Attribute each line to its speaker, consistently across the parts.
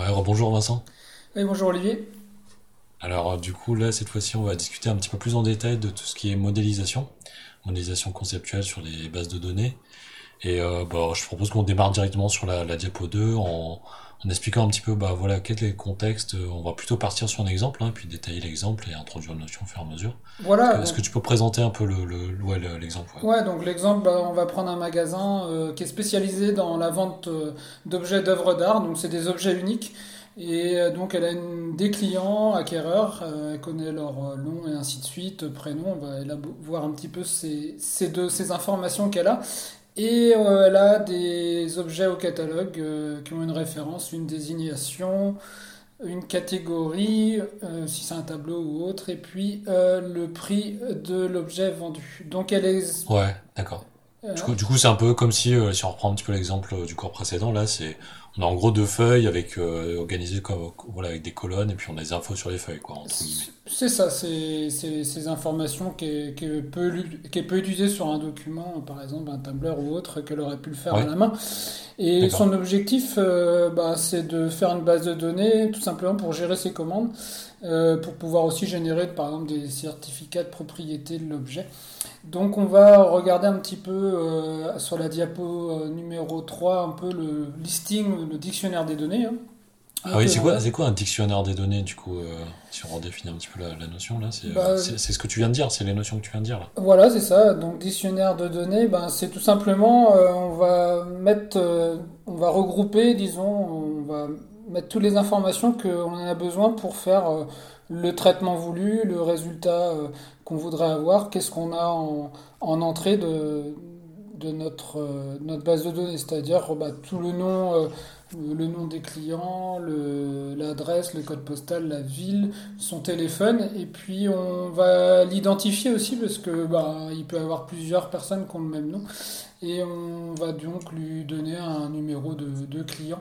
Speaker 1: Ouais, rebonjour Vincent.
Speaker 2: Oui, bonjour Olivier.
Speaker 1: Alors, euh, du coup, là, cette fois-ci, on va discuter un petit peu plus en détail de tout ce qui est modélisation, modélisation conceptuelle sur les bases de données. Et euh, bah, je propose qu'on démarre directement sur la, la diapo 2 en, en expliquant un petit peu, bah voilà, quel est le contexte. On va plutôt partir sur un exemple, hein, puis détailler l'exemple et introduire une notion au fur et à mesure. Est-ce
Speaker 2: Voilà,
Speaker 1: que, est-ce que tu peux présenter un peu le, le, ouais, le- l'exemple, ouais.
Speaker 2: ouais, donc l'exemple, bah, on va prendre un magasin euh, qui est spécialisé dans la vente euh, d'objets d'œuvres d'art, donc c'est des objets uniques. Et euh, donc elle a une- des clients acquéreurs, elle connaît leur nom et ainsi de suite, prénom, on va voir un petit peu ces, ces deux, ces informations qu'elle a. Et euh, elle a des objets au catalogue euh, qui ont une référence, une désignation, une catégorie, euh, si c'est un tableau ou autre, et puis euh, le prix de l'objet vendu. Donc elle est...
Speaker 1: Ouais, d'accord. Du coup, c'est un peu comme si, si on reprend un petit peu l'exemple du cours précédent, là, c'est, on a en gros deux feuilles avec, euh, organisées comme, voilà, avec des colonnes, et puis on a des infos sur les feuilles, quoi,
Speaker 2: c'est ça, c'est ces informations qui qui peut, lu- qui sur un document, par exemple un tableur ou autre, qu'elle aurait pu le faire à la main. Et son objectif, euh, bah, c'est de faire une base de données, tout simplement pour gérer ses commandes, euh, pour pouvoir aussi générer, par exemple, des certificats de propriété de l'objet. Donc on va regarder un petit peu sur la diapo numéro 3 un peu le listing, le dictionnaire des données. hein.
Speaker 1: Ah oui,
Speaker 2: euh,
Speaker 1: c'est
Speaker 2: on
Speaker 1: quoi, c'est quoi un dictionnaire des données, du coup, euh, si on redéfinit un petit peu la, la notion, là, c'est, euh,
Speaker 2: bah,
Speaker 1: c'est, c'est ce que tu viens de dire, c'est les notions que tu viens de dire, là.
Speaker 2: voilà, c'est ça. Donc dictionnaire de données, ben, c'est tout simplement, euh, on va mettre, euh, on va regrouper, disons, on va mettre toutes les informations qu'on en a besoin pour faire euh, le traitement voulu, le résultat euh, qu'on voudrait avoir, qu'est-ce qu'on a en, en entrée de, de notre, euh, notre base de données, c'est-à-dire bah, tout le nom, euh, le nom des clients, l'adresse, le code postal, la ville, son téléphone, et puis on va l'identifier aussi parce que bah, il peut y avoir plusieurs personnes qui ont le même nom, et on va donc lui donner un numéro de, de client.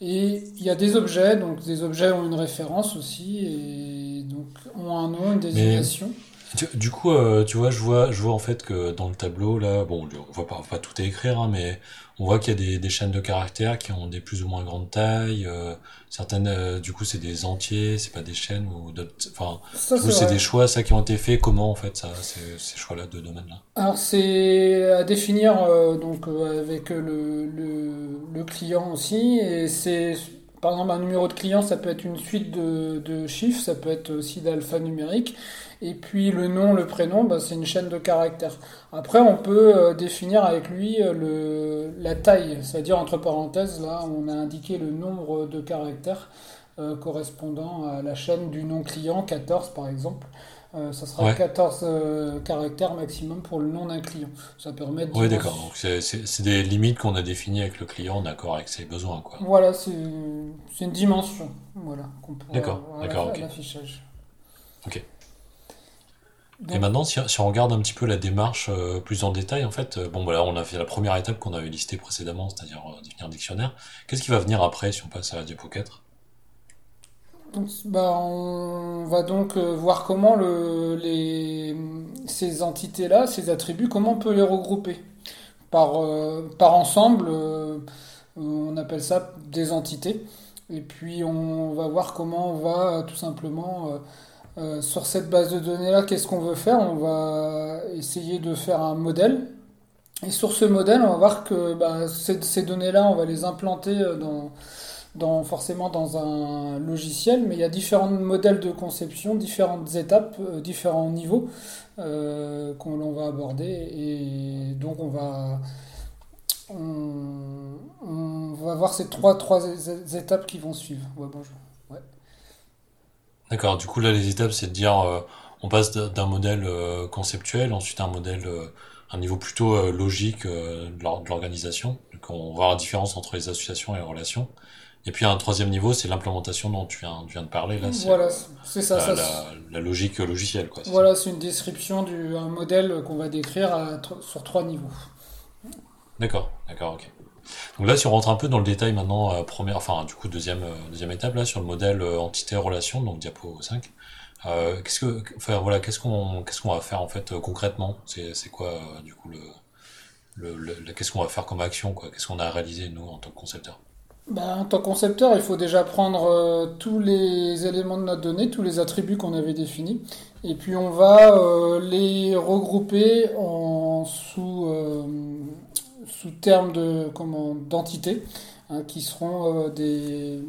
Speaker 2: Et il y a des objets, donc des objets ont une référence aussi, et donc ont un nom, une
Speaker 1: Mais,
Speaker 2: désignation.
Speaker 1: Tu- du coup, euh, tu vois, je vois, je vois en fait que dans le tableau, là, bon, on va pas, on va pas tout écrire, hein, mais on voit qu'il y a des, des chaînes de caractères qui ont des plus ou moins grandes tailles, euh, certaines, euh, du coup, c'est des entiers, c'est pas des chaînes ou d'autres, enfin,
Speaker 2: Ça,
Speaker 1: du coup,
Speaker 2: c'est
Speaker 1: c'est
Speaker 2: vrai.
Speaker 1: des choix, ça, qui ont été faits, comment, en fait, ça, ces, ces choix-là de domaine-là?
Speaker 2: Alors c'est à définir euh, donc euh, avec le, le, le client aussi et c'est par exemple un numéro de client ça peut être une suite de, chiffres ça peut être aussi d'alphanumérique et puis le nom le prénom bah, c'est une chaîne de caractères. Après on peut euh, définir avec lui euh, la taille. C'est-à-dire entre parenthèses là on a indiqué le nombre de caractères euh, correspondant à la chaîne du nom client 14 par exemple euh, ça sera
Speaker 1: Ouais.
Speaker 2: 14 euh, caractères maximum pour le nom d'un client. Ça permet de
Speaker 1: Oui, d'accord. Donc, c'est, des limites qu'on a définies avec le client, en accord avec ses besoins, quoi.
Speaker 2: Voilà, c'est une dimension voilà, qu'on pourra
Speaker 1: D'accord,
Speaker 2: à
Speaker 1: d'accord,
Speaker 2: la- à
Speaker 1: ok.
Speaker 2: l'affichage.
Speaker 1: Ok. Et maintenant, si, si on regarde un petit peu la démarche euh, plus en détail, en fait, euh, bon, voilà, on a fait la première étape qu'on avait listée précédemment, c'est-à-dire euh, définir un dictionnaire. Qu'est-ce qui va venir après si on passe à la diapo 4?
Speaker 2: Bah, on va donc euh, voir comment le, les, ces entités-là, ces attributs, comment on peut les regrouper. Par, euh, par ensemble, euh, on appelle ça des entités. Et puis on va voir comment on va tout simplement sur cette base de données-là, qu'est-ce qu'on veut faire? On va essayer de faire un modèle. Et sur ce modèle, on va voir que bah, ces, données-là, on va les implanter dans, forcément dans un logiciel, mais il y a différents modèles de conception, différentes étapes, euh, différents niveaux euh, qu'on l'on va aborder. Et donc on va, on, va voir ces trois, trois étapes qui vont suivre. Bonjour.
Speaker 1: D'accord, du coup, là, les étapes, c'est de dire, euh, on passe d'un modèle euh, conceptuel, ensuite un modèle, un niveau plutôt logique de l'or- de l'organisation. On va voir la différence entre les associations et les relations. Et puis, un troisième niveau, c'est l'implémentation dont tu viens, tu viens de parler, là,
Speaker 2: Voilà, c'est ça,
Speaker 1: la,
Speaker 2: ça.
Speaker 1: la, la logique logicielle, quoi?
Speaker 2: Voilà, c'est une description du un modèle qu'on va décrire à sur trois niveaux.
Speaker 1: D'accord, d'accord, ok. Donc là, si on rentre un peu dans le détail maintenant, euh, première, enfin, du coup, deuxième, euh, deuxième étape, là, sur le modèle euh, entité-relation, donc diapo 5. Euh, qu'est-ce que, enfin, voilà, qu'est-ce qu'on, qu'est-ce qu'on va faire, en fait, concrètement? C'est, quoi, du coup, le, le, le- le- qu'est-ce qu'on va faire comme action, quoi? Qu'est-ce qu'on a à réaliser, nous, en tant que concepteur?
Speaker 2: Bah, en tant que concepteur, il faut déjà prendre euh, tous les éléments de notre donnée, tous les attributs qu'on avait définis, et puis on va euh, les regrouper en sous, euh, sous termes de d'entités hein, qui seront euh, des,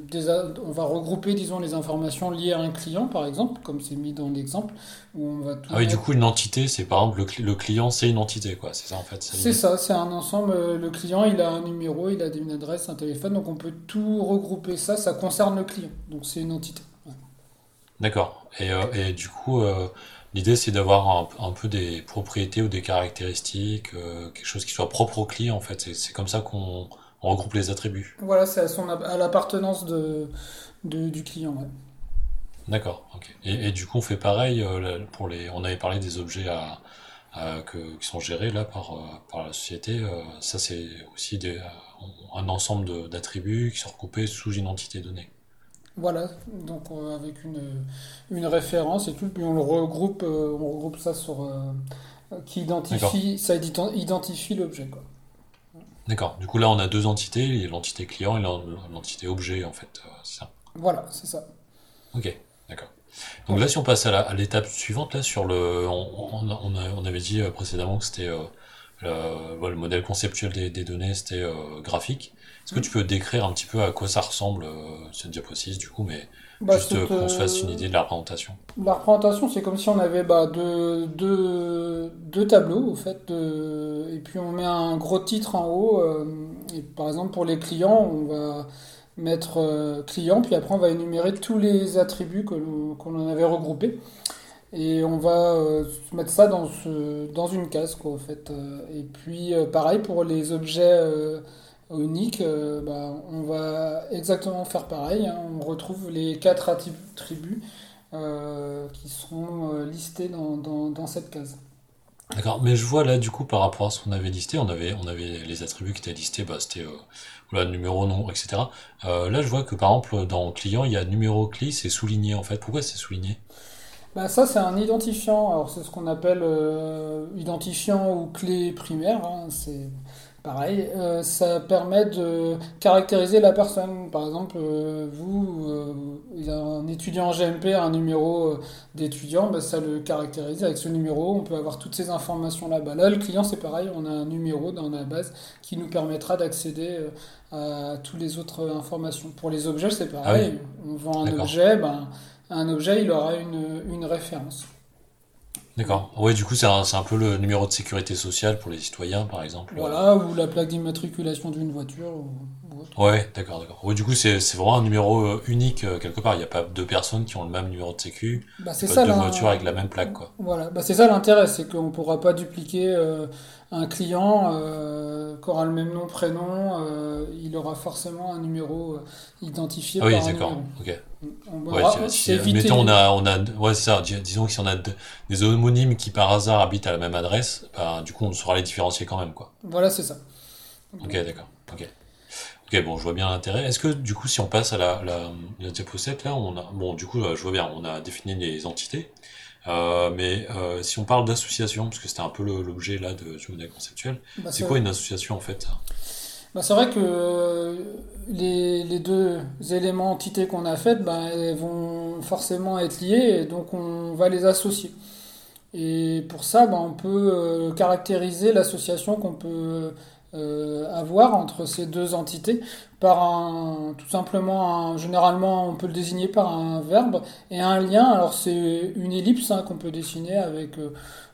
Speaker 2: on va regrouper disons les informations liées à un client par exemple, comme c'est mis dans l'exemple où on va tout
Speaker 1: Ah oui, du coup, une entité, c'est par exemple le, cli- le client, c'est une entité, quoi. C'est ça, en fait, c'est
Speaker 2: ça, c'est un ensemble. euh, Le client, il a un numéro, il a une adresse, un téléphone, donc on peut tout regrouper ça. Ça concerne le client, donc c'est une entité. Ouais.
Speaker 1: D'accord. Et, euh, et du coup, euh, l'idée, c'est d'avoir un, un peu des propriétés ou des caractéristiques, euh, quelque chose qui soit propre au client, en fait. C'est comme ça qu'on on regroupe les attributs.
Speaker 2: Voilà, c'est à son à l'appartenance de, de- du client. ouais.
Speaker 1: D'accord, ok. Et, et du coup, on fait pareil euh, pour les. On avait parlé des objets à, à- que, qui sont gérés là par, euh, par la société. euh, ça, c'est aussi des, un ensemble de- d'attributs qui sont recoupés sous une entité donnée.
Speaker 2: Voilà, donc euh, avec une, une référence et tout, puis on le regroupe, euh, on regroupe ça sur euh, qui
Speaker 1: D'accord.
Speaker 2: identifie, ça ident- identifie l'objet quoi.
Speaker 1: D'accord. Du coup, là, on a deux entités, l'entité client et l'en- l'entité objet, en fait. euh, c'est ça.
Speaker 2: Voilà, c'est ça.
Speaker 1: Ok, d'accord. Donc là, si on passe à l'étape suivante, là, sur le, on, avait dit euh, précédemment que c'était euh, le, modèle conceptuel des, des données, c'était euh, graphique. Est-ce que tu peux décrire un petit peu à quoi ça ressemble, euh, cette diapositive, du coup, mais
Speaker 2: Bah,
Speaker 1: juste euh, qu'on se fasse une idée de la représentation.
Speaker 2: La représentation, c'est comme si on avait bah, deux, deux, deux tableaux, au fait, de- et puis on met un gros titre en haut. euh, et par exemple, pour les clients, on va mettre euh, client, puis après on va énumérer tous les attributs que l'on qu'on en avait regroupés. Et on va mettre ça dans, ce, dans une case, quoi, au fait. Et puis, pareil, pour les objets euh, euh, bah, on va exactement faire pareil. hein. On retrouve les quatre attributs euh, qui seront euh, listés dans, dans, dans cette case.
Speaker 1: D'accord, mais je vois là, du coup, par rapport à ce qu'on avait listé, on avait, on avait les attributs qui étaient listés, bah, c'était, euh, voilà, numéro, nom, etc. Euh, là, je vois que, par exemple, dans client, il y a numéro CLI, c'est souligné, en fait. Pourquoi c'est souligné?
Speaker 2: Bah, ça, c'est un identifiant. Alors, c'est ce qu'on appelle euh, identifiant ou clé primaire. hein. C'est pareil. Euh, ça permet de caractériser la personne. Par exemple, euh, vous, euh, a un étudiant en GMP, un numéro euh, d'étudiant, bah, ça le caractérise avec ce numéro. On peut avoir toutes ces informations là-bas. Là, le client, c'est pareil. On a un numéro dans la base qui nous permettra d'accéder à toutes les autres informations. Pour les objets, c'est
Speaker 1: Ah oui,
Speaker 2: pareil. On vend un objet, ben, un objet, il aura une, une référence.
Speaker 1: D'accord. Ouais, du coup, c'est un, c'est un peu le numéro de sécurité sociale pour les citoyens, par exemple. euh.
Speaker 2: Voilà, ou la plaque d'immatriculation d'une voiture ou, autre.
Speaker 1: Ouais, d'accord, d'accord. Ouais, du coup, c'est, vraiment un numéro euh, unique, euh, quelque part. Il n'y a pas deux personnes qui ont le même numéro de sécu.
Speaker 2: Bah,
Speaker 1: C'est
Speaker 2: ça
Speaker 1: deux voitures avec la même plaque, quoi.
Speaker 2: voilà. Bah, c'est ça l'intérêt, c'est qu'on ne pourra pas dupliquer euh, un client euh, qui aura le même nom, prénom, euh, il aura forcément un numéro euh, identifié
Speaker 1: Ah oui, d'accord. Ok.
Speaker 2: On
Speaker 1: Ouais, si,
Speaker 2: éviter.
Speaker 1: mettons, on a, on a, ouais, ça. dis- Disons que si on a de- des homonymes qui par hasard habitent à la même adresse, bah, du coup, on saura les différencier quand même, quoi.
Speaker 2: Voilà, c'est ça.
Speaker 1: Ok, d'accord. Ok. Ok, bon, je vois bien l'intérêt. Est-ce que, du coup, si on passe à la, la, la diapo 7, là, on a, bon, du coup, euh, je vois bien, on a défini les entités. Euh, mais euh, si on parle d'association, parce que c'était un peu l'objet là de, du modèle conceptuel,
Speaker 2: Bah,
Speaker 1: c'est quoi une association en fait?
Speaker 2: Bah, c'est vrai que euh, les, les deux éléments entités qu'on a faites, bah, elles vont forcément être liées, et donc on va les associer. Et pour ça, bah, on peut caractériser l'association qu'on peut avoir entre ces deux entités par un, tout simplement, un, généralement, on peut le désigner par un verbe et un lien. Alors c'est une ellipse hein, qu'on peut dessiner avec euh,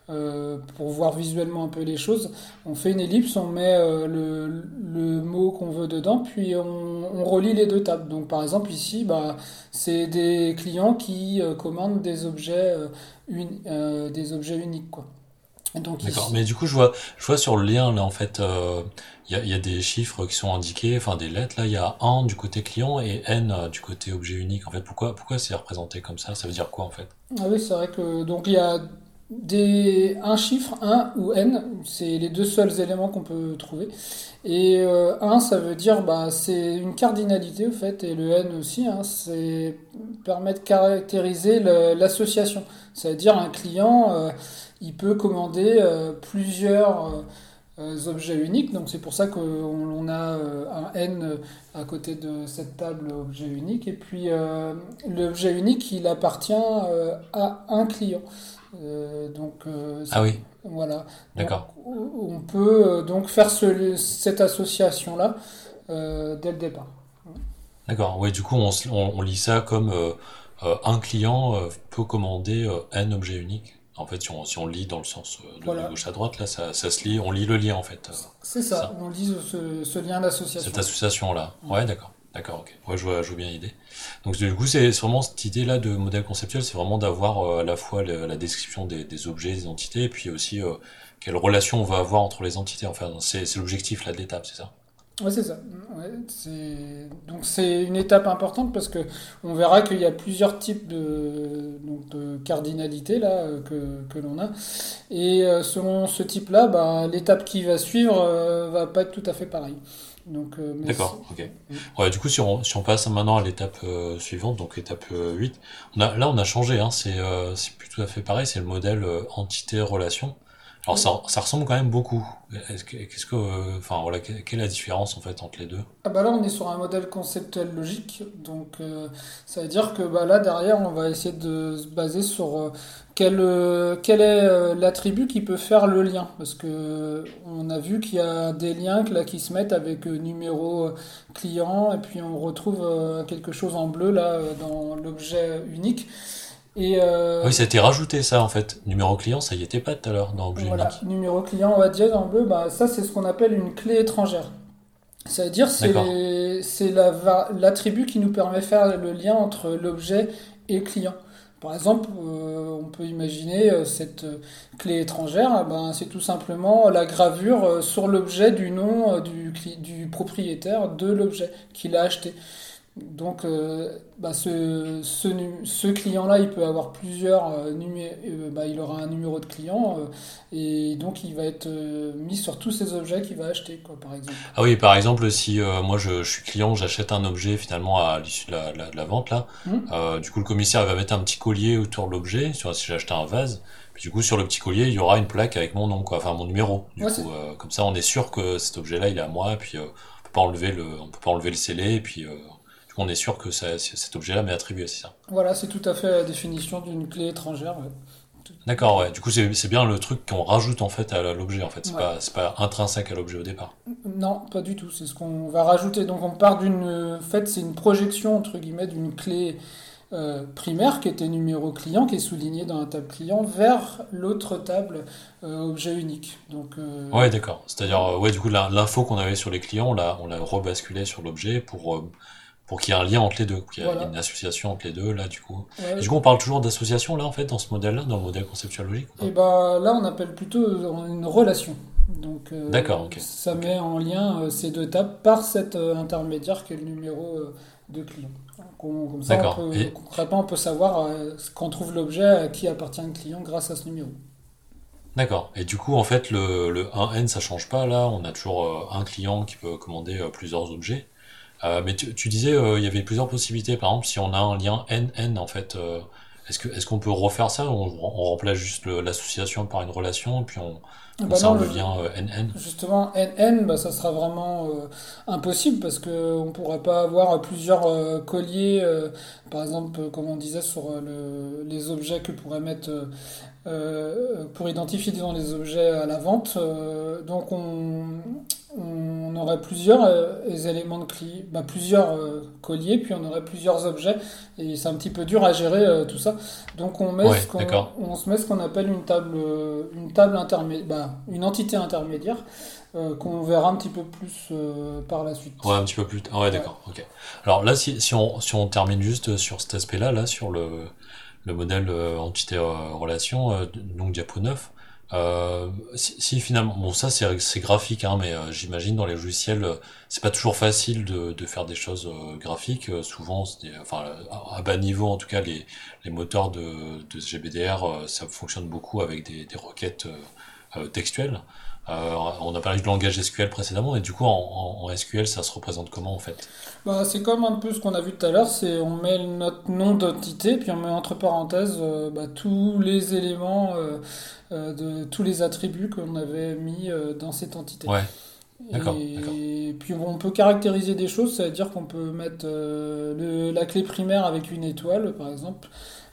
Speaker 2: euh, pour voir visuellement un peu les choses. On fait une ellipse, on met euh, le, mot qu'on veut dedans, puis on, relie les deux tables. Donc par exemple ici, bah, c'est des clients qui euh, commandent des objets, euh, euh, des objets uniques, quoi. Donc
Speaker 1: D'accord. Mais du coup, je vois, je vois sur le lien là, en fait, euh, il y a, il y a des chiffres qui sont indiqués, enfin des lettres. Là, il y a 1 du côté client et N euh, du côté objet unique. En fait, pourquoi, pourquoi c'est représenté comme ça? Ça veut dire quoi en fait?
Speaker 2: ah oui, c'est vrai que donc il y a des, un chiffre, 1 ou n, c'est les deux seuls éléments qu'on peut trouver. Et euh, 1, ça veut dire, bah, c'est une cardinalité au fait, et le n aussi, hein, c'est permet de caractériser le- l'association. C'est-à-dire un client, euh, il peut commander euh, plusieurs, objets uniques. Donc c'est pour ça qu'on on a un n à côté de cette table objet unique. Et puis l'objet unique, il appartient à un client. donc
Speaker 1: ah oui.
Speaker 2: Voilà.
Speaker 1: D'accord.
Speaker 2: On peut donc faire cette association là dès le départ.
Speaker 1: D'accord. Ouais, du coup, on, on, lit ça comme euh, un client euh, peut commander euh, un objet unique. En fait, si on, si on lit dans le sens de, gauche à droite, là, ça, ça, se lit, on lit le lien en fait.
Speaker 2: C'est ça, on lit ce, ce lien d'association.
Speaker 1: Cette association-là. Ouais, d'accord. D'accord, ok. Ouais, je vois, je vois bien l'idée. Donc, du coup, c'est vraiment cette idée-là de modèle conceptuel, c'est vraiment d'avoir à la fois la description des, des, objets, des entités, et puis aussi quelle relation on va avoir entre les entités. Enfin, c'est l'objectif là de l'étape, c'est ça?
Speaker 2: Oui, c'est ça. donc c'est une étape importante parce que on verra qu'il y a plusieurs types de, donc de cardinalité là que, que l'on a. Et euh, selon ce type-là, bah, l'étape qui va suivre euh, va pas être tout à fait pareille.
Speaker 1: Euh, D'accord, ok. Ouais, du coup, si on, si on passe maintenant à l'étape suivante, donc étape 8, on a, là on a changé, hein, c'est plus tout à fait pareil, c'est le modèle entité-relation. Alors ça, ça, ressemble quand même beaucoup. Qu'est-ce que, euh, voilà, quelle est la différence en fait entre les deux?
Speaker 2: Ah bah Là, on est sur un modèle conceptuel logique, donc euh, ça veut dire que bah là derrière, on va essayer de se baser sur euh, quel, quel est l'attribut qui peut faire le lien, parce que on a vu qu'il y a des liens là qui se mettent avec numéro client, et puis on retrouve quelque chose en bleu là dans l'objet unique.
Speaker 1: Euh, oui, ça a été rajouté ça en fait. Numéro client, ça y était pas tout à l'heure dans objet
Speaker 2: voilà. Numéro client, on va dire en bleu, bah, ça c'est ce qu'on appelle une clé étrangère. Ça veut dire c'est c'est l'attribut qui nous permet de faire le lien entre l'objet et le client. Par exemple, euh, on peut imaginer euh, cette clé étrangère, ben, c'est tout simplement la gravure sur l'objet du nom du, du propriétaire de l'objet qu'il a acheté. Donc, euh, bah, ce, ce, client-là, il peut avoir plusieurs euh, numéros, euh, bah, il aura un numéro de client, et donc il va être mis sur tous ces objets qu'il va acheter, quoi, par exemple.
Speaker 1: Ah oui, par exemple, si moi je, suis client, j'achète un objet finalement à l'issue de la, vente, là, mmh. du coup le commissaire va mettre un petit collier autour de l'objet, si j'ai acheté un vase, puis du coup sur le petit collier, il y aura une plaque avec mon nom, quoi, enfin mon numéro. Du coup, comme ça, on est sûr que cet objet-là, il est à moi, et puis on peut pas enlever le, on peut pas enlever le scellé, et puis on est sûr que cet objet-là m'est attribué, c'est ça
Speaker 2: Voilà, c'est tout à fait la définition d'une clé étrangère.
Speaker 1: D'accord, ouais. Du coup, c'est bien le truc qu'on rajoute en fait à l'objet. En fait, c'est pas, pas intrinsèque à l'objet au départ.
Speaker 2: Non, pas du tout. C'est ce qu'on va rajouter. Donc, on part d'une. En fait, c'est une projection entre guillemets d'une clé euh, primaire qui était numéro client, qui est souligné dans la table client, vers l'autre table euh, objet unique. Donc. Euh,
Speaker 1: ouais, d'accord. C'est-à-dire, ouais, du coup, l'info qu'on avait sur les clients, on l'a, on l'a rebasculé sur l'objet pour pour qu'il y ait un lien entre les deux, qu'il y ait une association entre les deux, là, du coup. du coup, on parle toujours d'association, là, en fait, dans ce modèle-là, dans le modèle conceptuel logique
Speaker 2: Et eh ben là, on appelle plutôt une relation. Donc,
Speaker 1: euh, D'accord, ok.
Speaker 2: Ça met en lien euh, ces deux tables par cet euh, intermédiaire qui est le numéro de client. comme ça, on peut, concrètement, on peut savoir quand on trouve l'objet à qui appartient le client grâce à ce numéro.
Speaker 1: D'accord. Et du coup, en fait, le, le 1N, ça change pas, là. On a toujours un client qui peut commander plusieurs objets. Euh, mais tu, disais, euh, il y avait plusieurs possibilités. Par exemple, si on a un lien NN, en fait, euh, est-ce que est-ce qu'on peut refaire ça on, on remplace juste l'association par une relation, puis on, on bah le lien NN
Speaker 2: Justement, NN, bah, ça sera vraiment impossible parce qu'on ne pourra pas avoir plusieurs colliers, par exemple, comme on disait, sur le, les objets que pourrait mettre pour identifier disons, les objets à la vente. donc on, on aurait plusieurs euh, éléments de clé, bah, plusieurs euh, colliers, puis on aurait plusieurs objets, et c'est un petit peu dur à gérer euh, tout ça. Donc on, met on se met ce qu'on appelle une table, une table intermédiaire, bah, une entité intermédiaire, qu'on verra un petit peu plus par la suite.
Speaker 1: Ouais, un petit peu plus. Ah ouais, d'accord. Ok. Alors là, si, si, on, si on termine juste sur cet aspect-là, là, sur le, le modèle entité relation, donc diapo 9. Euh, si, finalement, bon ça c'est graphique, hein, mais euh, j'imagine dans les logiciels, euh, c'est pas toujours facile de, de faire des choses euh, graphiques. souvent, enfin à bas niveau en tout cas, les, les moteurs de, de GBDR, ça fonctionne beaucoup avec des, des requêtes textuelles. Euh, on a parlé du langage SQL précédemment, et du coup, en, SQL, ça se représente comment en fait?
Speaker 2: Bah, c'est comme un peu ce qu'on a vu tout à l'heure, c'est on met notre nom d'entité, puis on met entre parenthèses euh, bah, tous les éléments, euh, de tous les attributs qu'on avait mis dans cette entité.
Speaker 1: Ouais, d'accord, d'accord.
Speaker 2: Et puis on peut caractériser des choses, ça veut dire qu'on peut mettre le- la clé primaire avec une étoile, par exemple,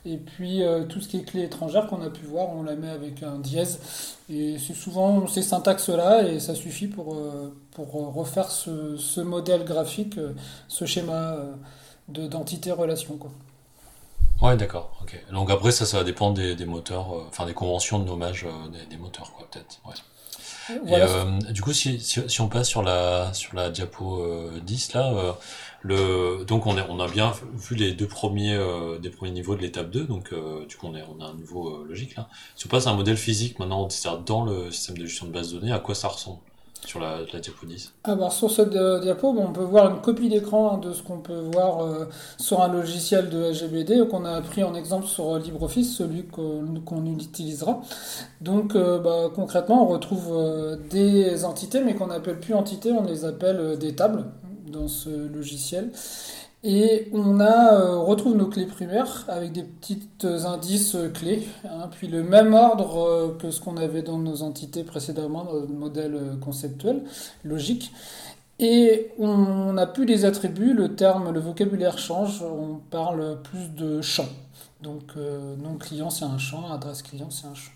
Speaker 2: et puis euh, tout ce qui est clé étrangère qu'on a pu voir, on la met avec un dièse. Et c'est souvent ces syntaxes-là, et ça suffit pour, euh, pour refaire ce, ce modèle graphique, euh, ce schéma euh, de, d'entité-relation, quoi.
Speaker 1: Ouais, d'accord, ok. Donc après, ça, ça va dépendre des, moteurs, euh, enfin des conventions de nommage euh, des, des moteurs, quoi, peut-être. Ouais. Et euh, du coup, si, si, si on passe sur la, sur la diapo euh, 10, là, euh, le, donc on, est, on a bien vu les deux premiers, euh, des premiers niveaux de l'étape 2, donc euh, du coup, on, est, on a un niveau euh, logique là. Si on passe à un modèle physique maintenant, c'est-à-dire dans le système de gestion de base de données, à quoi ça ressemble? Sur la, la diapo 10?
Speaker 2: Alors sur cette euh, diapo, bon, on peut voir une copie d'écran hein, de ce qu'on peut voir euh, sur un logiciel de LGBD qu'on a pris en exemple sur euh, LibreOffice, celui qu'on utilisera. Donc bah, concrètement, on retrouve des entités, mais qu'on n'appelle plus entités, on les appelle des tables dans ce logiciel. Et on a, euh, retrouve nos clés primaires avec des petits indices euh, clés, hein, puis le même ordre euh, que ce qu'on avait dans nos entités précédemment, dans le modèle euh, conceptuel, logique. Et on n'a plus des attributs, le terme, le vocabulaire change, on parle plus de champ. Donc euh, nom client c'est un champ, adresse client c'est un champ.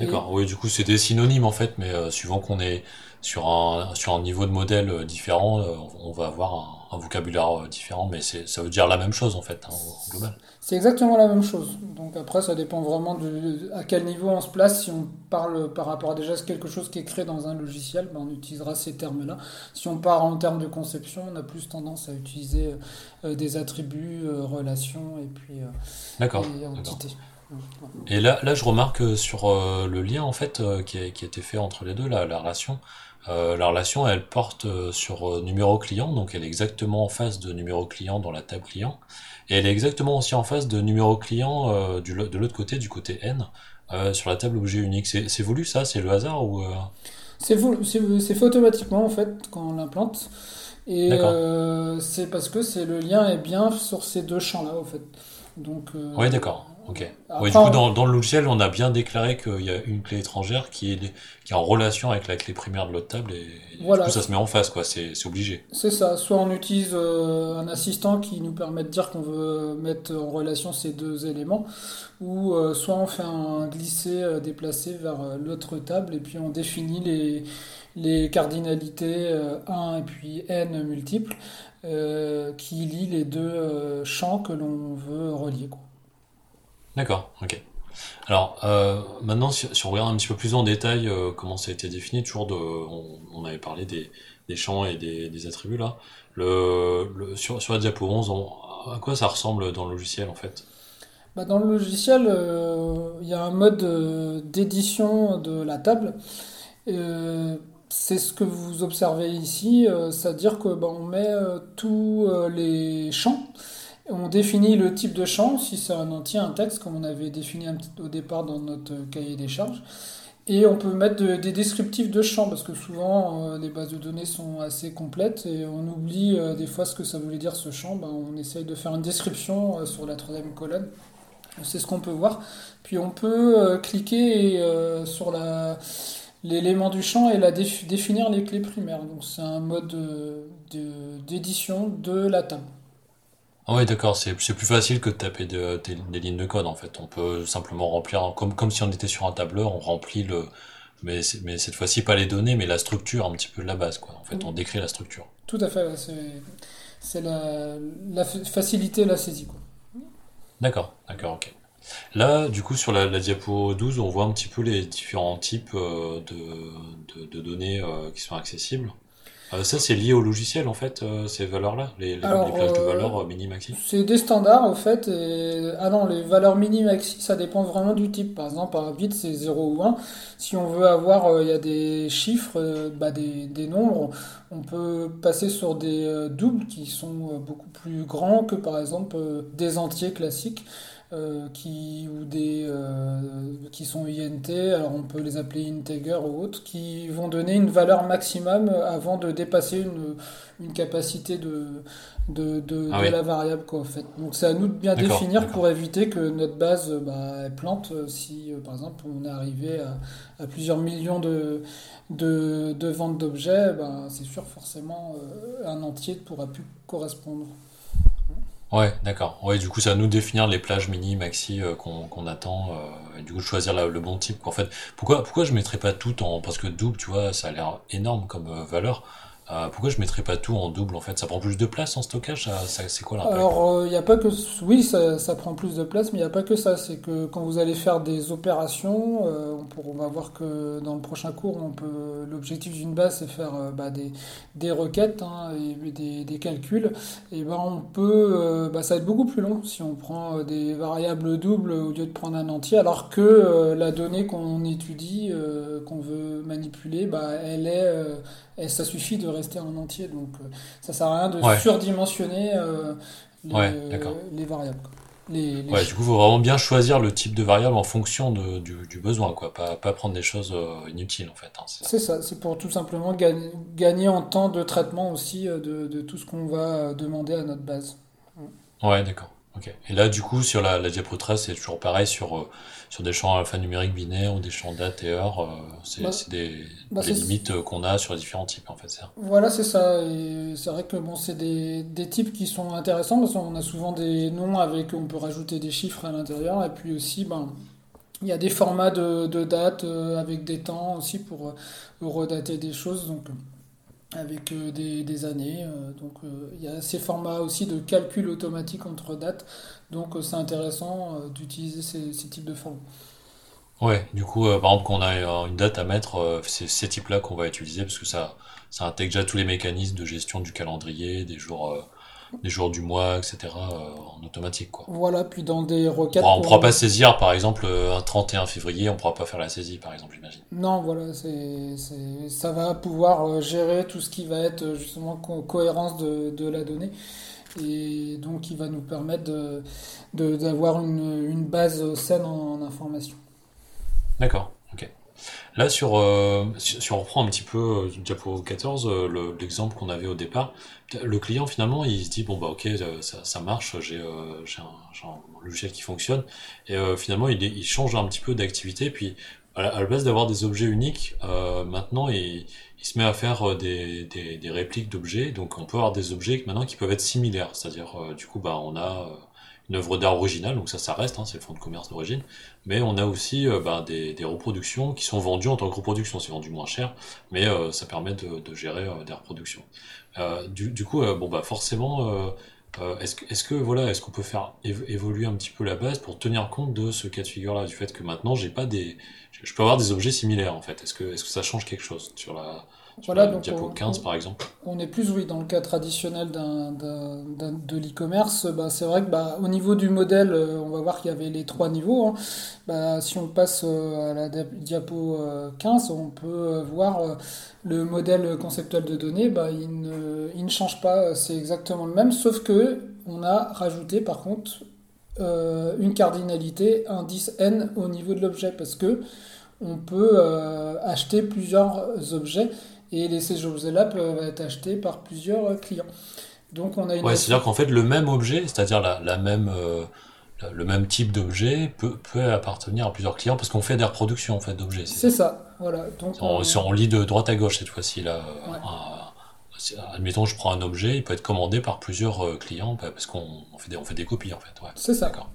Speaker 1: D'accord, oui, du coup, c'est des synonymes en fait, mais euh, suivant qu'on est sur un, sur un niveau de modèle euh, différent, euh, on va avoir un, un vocabulaire euh, différent, mais c'est, ça veut dire la même chose en fait, hein, au global.
Speaker 2: c'est exactement la même chose. Donc après ça dépend vraiment de à quel niveau on se place. Si on parle par rapport à déjà quelque chose qui est créé dans un logiciel, ben, on utilisera ces termes-là. Si on part en termes de conception, on a plus tendance à utiliser des attributs, relations et puis
Speaker 1: D'accord,
Speaker 2: et
Speaker 1: d'accord.
Speaker 2: entités. Voilà.
Speaker 1: Et là, là, je remarque euh, sur euh, le lien en fait euh, qui a, qui a été fait entre les deux, la, la relation. Euh, la relation, elle porte euh, sur euh, numéro client, donc elle est exactement en face de numéro client dans la table client, et elle est exactement aussi en face de numéro client du, de l'autre côté, du côté N, sur la table objet unique. C'est, voulu ça? C'est le hasard ou
Speaker 2: C'est fait automatiquement en fait quand on l'implante. Et c'est parce que c'est le lien est bien sur ces deux champs-là en fait. Donc euh,
Speaker 1: d'accord. Ok. Ouais,
Speaker 2: après,
Speaker 1: du coup, dans, dans le logiciel, on a bien déclaré qu'il y a une clé étrangère qui est, qui est en relation avec la clé primaire de l'autre table, et, et du coup, ça se met en face, quoi. C'est, obligé.
Speaker 2: c'est ça. Soit on utilise euh, un assistant qui nous permet de dire qu'on veut mettre en relation ces deux éléments, ou euh, soit on fait un glisser, euh, déplacer vers l'autre table, et puis on définit les, les cardinalités euh, 1 et puis n multiples qui lient les deux champs que l'on veut relier, quoi.
Speaker 1: D'accord, ok. Alors, euh, maintenant, si, on regarde un petit peu plus en détail euh, comment ça a été défini, toujours on, avait parlé des, champs et des, attributs là. Sur, la diapo 11, on- à quoi ça ressemble dans le logiciel en fait?
Speaker 2: Bah, dans le logiciel, euh, il y a un mode d'édition de la table. C'est ce que vous observez ici, c'est-à-dire que bah, on met tous les champs, on définit le type de champ, si c'est un entier, un texte, comme on avait défini au départ dans notre cahier des charges. Et on peut mettre de- des descriptifs de champs, parce que souvent euh, les bases de données sont assez complètes et on oublie euh, des fois ce que ça voulait dire ce champ. Ben, on essaye de faire une description euh, sur la troisième colonne. C'est ce qu'on peut voir. Puis on peut euh, cliquer euh, sur l'élément du champ et la déf- définir les clés primaires. C'est un mode euh, de- d'édition de la table.
Speaker 1: Ah ouais, d'accord, c'est, c'est plus facile que de taper de- des, des lignes de code en fait. On peut simplement remplir, comme, comme si on était sur un tableur, on remplit le, mais, c'est- mais cette fois-ci pas les données, mais la structure un petit peu de la base quoi. En fait, on décrit la structure.
Speaker 2: Tout à fait, ouais, c'est, c'est la, la fa- facilité la saisie, quoi.
Speaker 1: D'accord, d'accord, ok. Là, du coup, sur la, la diapo 12, on voit un petit peu les différents types euh, de, de, de données euh, qui sont accessibles. Euh, ça, c'est lié au logiciel, en fait, euh, ces valeurs-là, les, les, les plages de
Speaker 2: euh,
Speaker 1: valeurs euh, mini-maxi.
Speaker 2: C'est des standards au fait. Et... Ah non, les valeurs mini-maxi, ça dépend vraiment du type. Par exemple, par bit, c'est 0 ou 1. Si on veut avoir, euh, il y a des chiffres, bah, des, des nombres, on peut passer sur des doubles qui sont beaucoup plus grands que par exemple des entiers classiques. Euh, qui, ou des, euh, qui sont INT, alors on peut les appeler integer ou autres, qui vont donner une valeur maximum avant de dépasser une, une capacité de, de, de,
Speaker 1: Ah
Speaker 2: de
Speaker 1: oui,
Speaker 2: la variable. Quoi, en fait. Donc c'est à nous de bien définir pour éviter que notre base bah, elle plante euh, si, euh, par exemple, on est arrivé à, à plusieurs millions de, de, de ventes d'objets, bah, c'est sûr forcément euh, un entier ne pourra plus correspondre.
Speaker 1: Ouais, d'accord. Ouais, du coup, c'est à nous définir les plages mini, maxi euh, qu'on qu'on attend, euh, et du coup, choisir le bon type. En fait, pourquoi, pourquoi je mettrais pas tout en... Parce que double, tu vois, ça a l'air énorme comme euh, valeur. Euh, pourquoi je mettrais pas tout en double, en fait? Ça prend plus de place en stockage? Ça, c'est quoi l'impact?
Speaker 2: Alors, il n'y a pas que... Oui, ça, prend plus de place, mais il n'y a pas que ça. C'est que quand vous allez faire des opérations, euh, on, va voir que dans le prochain cours, l'objectif d'une base, c'est faire euh, bah, des, requêtes hein, et des, calculs. Et ben, on peut... euh, bah, ça va être beaucoup plus long si on prend euh, des variables doubles au lieu de prendre un entier, alors que euh, la donnée qu'on étudie, euh, qu'on veut manipuler, bah, elle est... et ça suffit de rester en entier, donc euh, ça sert à rien de
Speaker 1: Ouais,
Speaker 2: surdimensionner euh,
Speaker 1: ouais,
Speaker 2: les, variables, quoi. Les, les
Speaker 1: Ouais, du coup, faut vraiment bien choisir le type de variable en fonction de, du, du besoin, quoi. Pas, pas prendre des choses euh, inutiles, en fait, hein, c'est ça.
Speaker 2: C'est pour tout simplement gagner, gagner en temps de traitement aussi de, de tout ce qu'on va demander à notre base.
Speaker 1: Ouais, d'accord. Ok. Et là, du coup, sur la, la diapo 13, c'est toujours pareil sur, euh, sur des champs alphanumériques binaires ou des champs date et heure. euh, c'est,
Speaker 2: Bah,
Speaker 1: c'est des,
Speaker 2: bah
Speaker 1: limites euh, qu'on a sur les différents types, en fait,
Speaker 2: voilà, c'est ça. Et c'est vrai que bon, c'est des, des types qui sont intéressants parce qu'on a souvent des noms avec, on peut rajouter des chiffres à l'intérieur et puis aussi, ben, il y a des formats de, de date euh, avec des temps aussi pour redater des choses. Donc, avec euh, des, années. euh, donc euh, il y a ces formats aussi de calcul automatique entre dates. Donc c'est intéressant d'utiliser ces, types de formats.
Speaker 1: Ouais, du coup, par exemple, qu'on a une date à mettre, c'est ces types-là qu'on va utiliser parce que ça, ça intègre déjà tous les mécanismes de gestion du calendrier, des jours, des jours du mois, etc., euh, en automatique, quoi.
Speaker 2: Voilà, puis dans des
Speaker 1: On
Speaker 2: requêtes
Speaker 1: on pourra pas saisir, par exemple, euh, un 31 février, on pourra pas faire la saisie, par exemple, j'imagine.
Speaker 2: Non, voilà, c'est, c'est, ça va pouvoir euh, gérer tout ce qui va être justement co- cohérence de, de la donnée. Et donc il va nous permettre de, de- d'avoir une, une base saine en, en information.
Speaker 1: D'accord. Là, sur, euh, si, on reprend un petit peu euh, Diapo 14, euh, le- l'exemple qu'on avait au départ, le client finalement il se dit bon bah ok ça, ça marche, j'ai j'ai un, logiciel qui fonctionne. Et finalement il, il change un petit peu d'activité. Puis à la, base d'avoir des objets uniques, maintenant il, il se met à faire des, des, répliques d'objets. Donc on peut avoir des objets maintenant qui peuvent être similaires, c'est-à-dire du coup bah on a œuvre d'art originale donc ça ça reste hein, c'est le fonds de commerce d'origine mais on a aussi euh, bah, des, reproductions qui sont vendues en tant que reproduction. C'est vendu moins cher, mais euh, ça permet de, gérer euh, des reproductions. Du, coup, bon bah forcément, est-ce que, voilà, est-ce qu'on peut faire évo- évoluer un petit peu la base pour tenir compte de ce cas de figure-là, du fait que maintenant j'ai pas des, je peux avoir des objets similaires en fait. Est-ce que, est-ce que ça change quelque chose sur la,
Speaker 2: Voilà, donc
Speaker 1: diapo
Speaker 2: on,
Speaker 1: 15
Speaker 2: on-
Speaker 1: par exemple?
Speaker 2: On est plus, oui, dans le cas traditionnel de l'e-commerce. Bah, c'est vrai que bah, au niveau du modèle, euh, on va voir qu'il y avait les trois niveaux. hein. Bah, si on passe euh, à la dia- diapo euh, 15, on peut euh, voir euh, le modèle conceptuel de données. Bah, il ne, il ne change pas, c'est exactement le même, sauf que on a rajouté par contre euh, une cardinalité, indice n au niveau de l'objet, parce que on peut euh, acheter plusieurs objets et les, ces objets-là peuvent être achetés par plusieurs clients. Donc on a une
Speaker 1: Ouais, c'est-à-dire qu'en fait le même objet, c'est-à-dire la, la même, euh, le même type d'objet peut, peut appartenir à plusieurs clients parce qu'on fait des reproductions en fait d'objets, c'est ça?
Speaker 2: voilà. Donc
Speaker 1: On,
Speaker 2: on,
Speaker 1: si on lit de droite à gauche cette fois-ci là. euh,
Speaker 2: ouais,
Speaker 1: un- admettons, je prends un objet, il peut être commandé par plusieurs euh, clients bah, parce qu'on on fait des, on fait des copies en fait. Ouais,
Speaker 2: c'est ça.
Speaker 1: d'accord.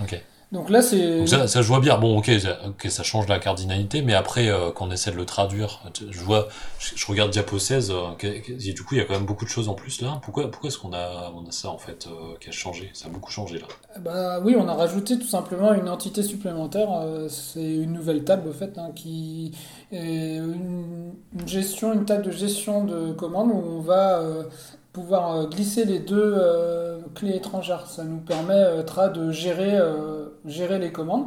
Speaker 1: Ok.
Speaker 2: Donc là c'est
Speaker 1: Donc ça, ça je vois bien. Bon, ok, ça, ok, ça change la cardinalité, mais après, euh, quand on essaie de le traduire, je vois, je, je regarde Diapo 16, euh, et du coup, il y a quand même beaucoup de choses en plus là. Pourquoi, pourquoi est-ce qu'on a, on a ça en fait euh, qui a changé? Ça a beaucoup changé là.
Speaker 2: Bah oui, on a rajouté tout simplement une entité supplémentaire. c'est une nouvelle table, au fait, hein, qui est une, une gestion, une table de gestion de commandes où on va pouvoir euh, glisser les deux euh, clés étrangères. Ça nous permettra de gérer, euh, gérer les commandes.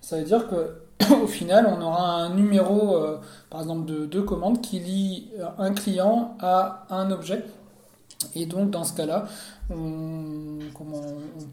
Speaker 2: Ça veut dire que au final, on aura un numéro, euh, par exemple, de deux commandes qui lie euh, un client à un objet. Et donc dans ce cas-là, on,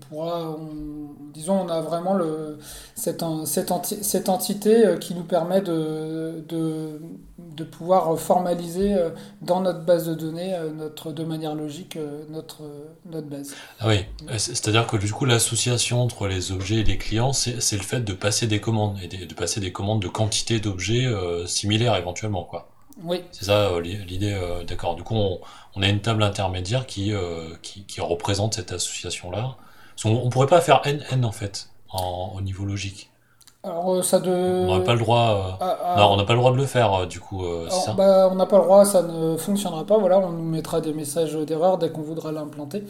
Speaker 2: pourra, on- disons, on a vraiment le, cette, cette, enti- cette entité euh, qui nous permet de, de, pouvoir formaliser euh, dans notre base de données, euh, notre, de manière logique, notre, notre base.
Speaker 1: Ah oui, c'est- c'est-à-dire que du coup l'association entre les objets et les clients, c'est le fait de passer des commandes et de passer des commandes de quantité d'objets similaires éventuellement quoi.
Speaker 2: Oui,
Speaker 1: C'est ça euh, l'i- l'idée, euh, d'accord. Du coup, on, on a une table intermédiaire qui, euh, qui, qui représente cette association-là. Qu'on on pourrait pas faire NN en fait, en, au niveau logique.
Speaker 2: alors ça de...
Speaker 1: On n'aurait pas le droit.
Speaker 2: Ah, ah,
Speaker 1: Non, on n'a pas le droit de le faire, du coup,
Speaker 2: alors,
Speaker 1: ça?
Speaker 2: bah, on n'a pas le droit, ça ne fonctionnera pas. Voilà, on nous mettra des messages d'erreur dès qu'on voudra l'implanter.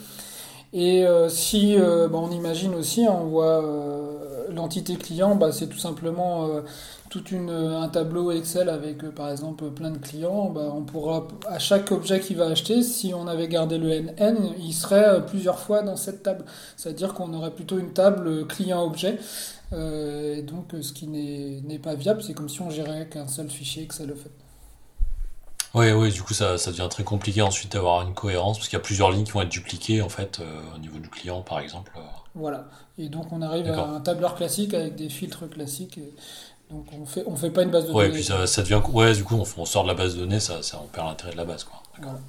Speaker 2: Et si bah, on imagine aussi, on voit l'entité client, bah, c'est tout simplement euh, toute une, un tableau Excel avec euh, par exemple plein de clients. Bah, on pourra à chaque objet qu'il va acheter, si on avait gardé le NN, il serait euh, plusieurs fois dans cette table. C'est-à-dire qu'on aurait plutôt une table client-objet. Euh, et donc, euh, ce qui n'est pas viable, c'est comme si on gérait qu'un seul fichier Excel. en fait.
Speaker 1: Oui, oui, du coup, ça, devient très compliqué ensuite d'avoir une cohérence, parce qu'il y a plusieurs lignes qui vont être dupliquées, en fait, euh, au niveau du client, par exemple.
Speaker 2: Voilà. Et donc on arrive à un tableur classique avec des filtres classiques. et donc on fait, on fait pas une base de
Speaker 1: Ouais, et
Speaker 2: données.
Speaker 1: puis ça, ça devient... Ouais, du coup, on, on sort de la base de données, ça, ça, on perd l'intérêt de la base, quoi.
Speaker 2: Voilà.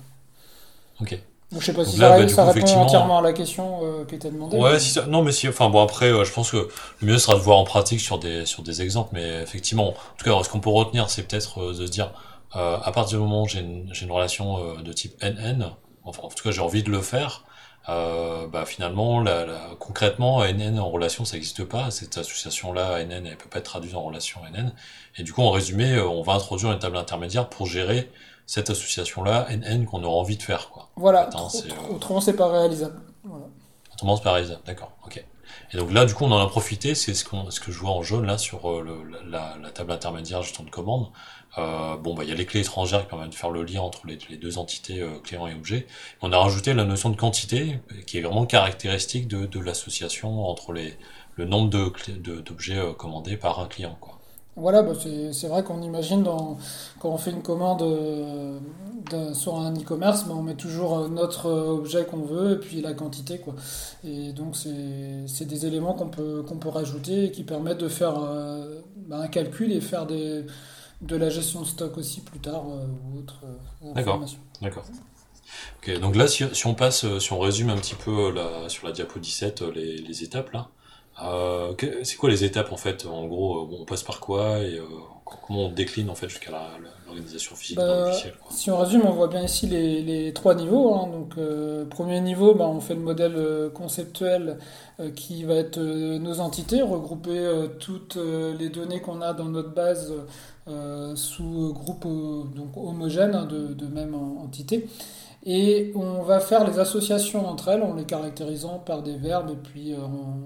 Speaker 1: Ok.
Speaker 2: Donc, je sais pas si
Speaker 1: là,
Speaker 2: ça,
Speaker 1: bah,
Speaker 2: ça
Speaker 1: coup,
Speaker 2: répond entièrement à la question euh, qui était demandée.
Speaker 1: Ouais,
Speaker 2: mais-
Speaker 1: si ça... non, mais si, enfin bon, après, euh, je pense que le mieux sera de voir en pratique sur des, sur des exemples, mais effectivement, en tout cas, ce qu'on peut retenir, c'est peut-être euh, de se dire, à partir du moment où j'ai une, relation de type NN, enfin, en tout cas, j'ai envie de le faire, euh, bah finalement, la, la- concrètement, NN en relation, ça n'existe pas, cette association-là, NN, elle peut pas être traduite en relation NN, et du coup, en résumé, euh, on va introduire une table intermédiaire pour gérer cette association-là, NN, qu'on aura envie de faire, quoi.
Speaker 2: Voilà,
Speaker 1: euh,
Speaker 2: autrement c'est pas réalisable. Voilà.
Speaker 1: Autrement, c'est pas réalisable. D'accord, ok. Et donc là, du coup, on en a profité, c'est ce, que je vois en jaune là sur euh, la, table intermédiaire gestion de commande. Euh, bon, bah, il y a les clés étrangères qui permettent de faire le lien entre les, deux entités euh, client et objet. On a rajouté la notion de quantité, qui est vraiment caractéristique de, l'association entre le nombre d'objets commandés par un client.
Speaker 2: Voilà, bah, c'est vrai qu'on imagine quand on fait une commande euh, sur un e-commerce, bah, on met toujours euh, notre euh, objet qu'on veut et puis la quantité, quoi. Et donc c'est des éléments qu'on peut, rajouter et qui permettent de faire bah, un calcul et faire de la gestion de stock aussi plus tard euh, ou autre
Speaker 1: D'accord.
Speaker 2: information.
Speaker 1: D'accord. Ok, donc là, si, on passe, si on résume un petit peu sur la diapo 17 euh, les, les étapes là, euh, c'est quoi les étapes en fait? En gros, euh, on passe par quoi et euh, comment on décline en fait jusqu'à l'organisation physique dans le
Speaker 2: Bah,
Speaker 1: logiciel quoi?
Speaker 2: Si on résume, on voit bien ici les, les trois niveaux. hein. Donc, euh, premier niveau, bah, on fait le modèle conceptuel qui va être nos entités, regrouper toutes les données qu'on a dans notre base sous groupes euh, donc homogènes hein, de, de même en- entité. Et on va faire les associations entre elles en les caractérisant par des verbes et puis en-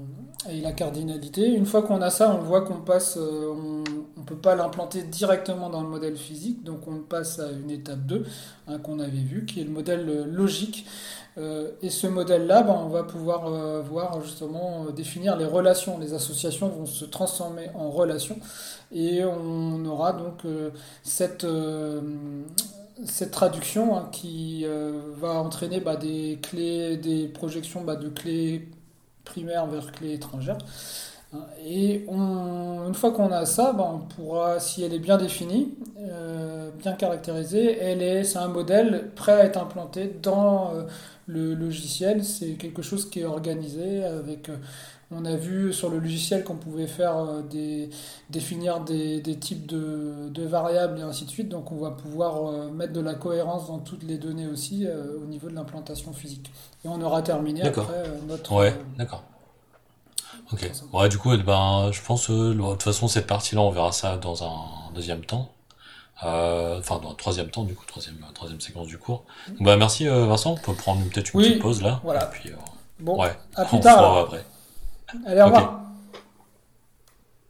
Speaker 2: et la cardinalité. Une fois qu'on a ça, on voit qu'on passe, euh, on ne peut pas l'implanter directement dans le modèle physique, donc on passe à une étape 2 hein, qu'on avait vu, qui est le modèle euh, logique. Euh, et ce modèle-là, ben, on va pouvoir voir justement définir les relations. Les associations vont se transformer en relations et on aura donc cette, cette traduction hein, qui va entraîner bah, des clés, des projections bah, de clés primaires vers clés étrangères. Hein, Et on- une fois qu'on a ça, bah, on pourra, si elle est bien définie, euh, bien caractérisée, elle est, c'est un modèle prêt à être implanté dans euh, le logiciel. C'est quelque chose qui est organisé avec. On a vu sur le logiciel qu'on pouvait faire euh, des, définir des, des types de, de variables et ainsi de suite. Donc on va pouvoir euh, mettre de la cohérence dans toutes les données aussi euh, au niveau de l'implantation physique. Et on aura terminé après euh, notre.
Speaker 1: Ouais, d'accord. Ok. Ouais, du coup, eh ben, je pense, euh, de toute façon, cette partie-là, on verra ça dans un deuxième temps. Euh, enfin, dans un troisième temps, du coup, troisième, troisième séquence du cours. Donc, bah, merci, Vincent. On peut prendre peut-être une
Speaker 2: Oui,
Speaker 1: petite pause là.
Speaker 2: voilà.
Speaker 1: Et puis, euh,
Speaker 2: Bon,
Speaker 1: ouais,
Speaker 2: à plus
Speaker 1: on
Speaker 2: tard.
Speaker 1: se
Speaker 2: alors.
Speaker 1: revoit après.
Speaker 2: Allez, au revoir.